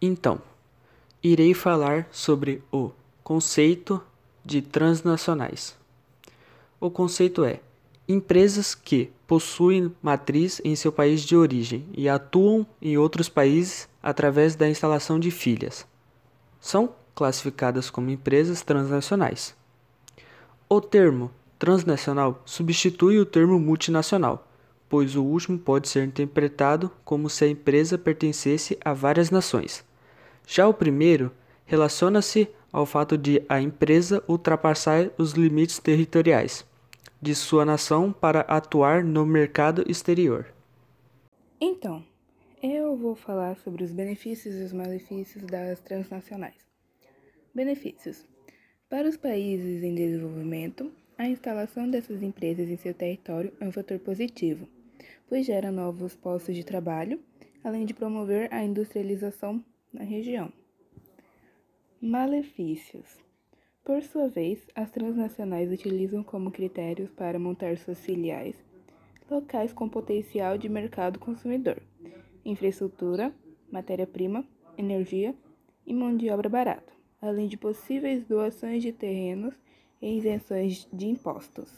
Então, irei falar sobre o conceito de transnacionais. O conceito é empresas que possuem matriz em seu país de origem e atuam em outros países através da instalação de filhas. São classificadas como empresas transnacionais. O termo transnacional substitui o termo multinacional, pois o último pode ser interpretado como se a empresa pertencesse a várias nações. Já o primeiro relaciona-se ao fato de a empresa ultrapassar os limites territoriais de sua nação para atuar no mercado exterior. Então, eu vou falar sobre os benefícios e os malefícios das transnacionais. Benefícios: Para os países em desenvolvimento, a instalação dessas empresas em seu território é um fator positivo, pois gera novos postos de trabalho, além de promover a industrialização na região. Malefícios: Por sua vez, as transnacionais utilizam como critérios para montar suas filiais locais com potencial de mercado consumidor, infraestrutura, matéria-prima, energia e mão de obra barata, além de possíveis doações de terrenos e isenções de impostos.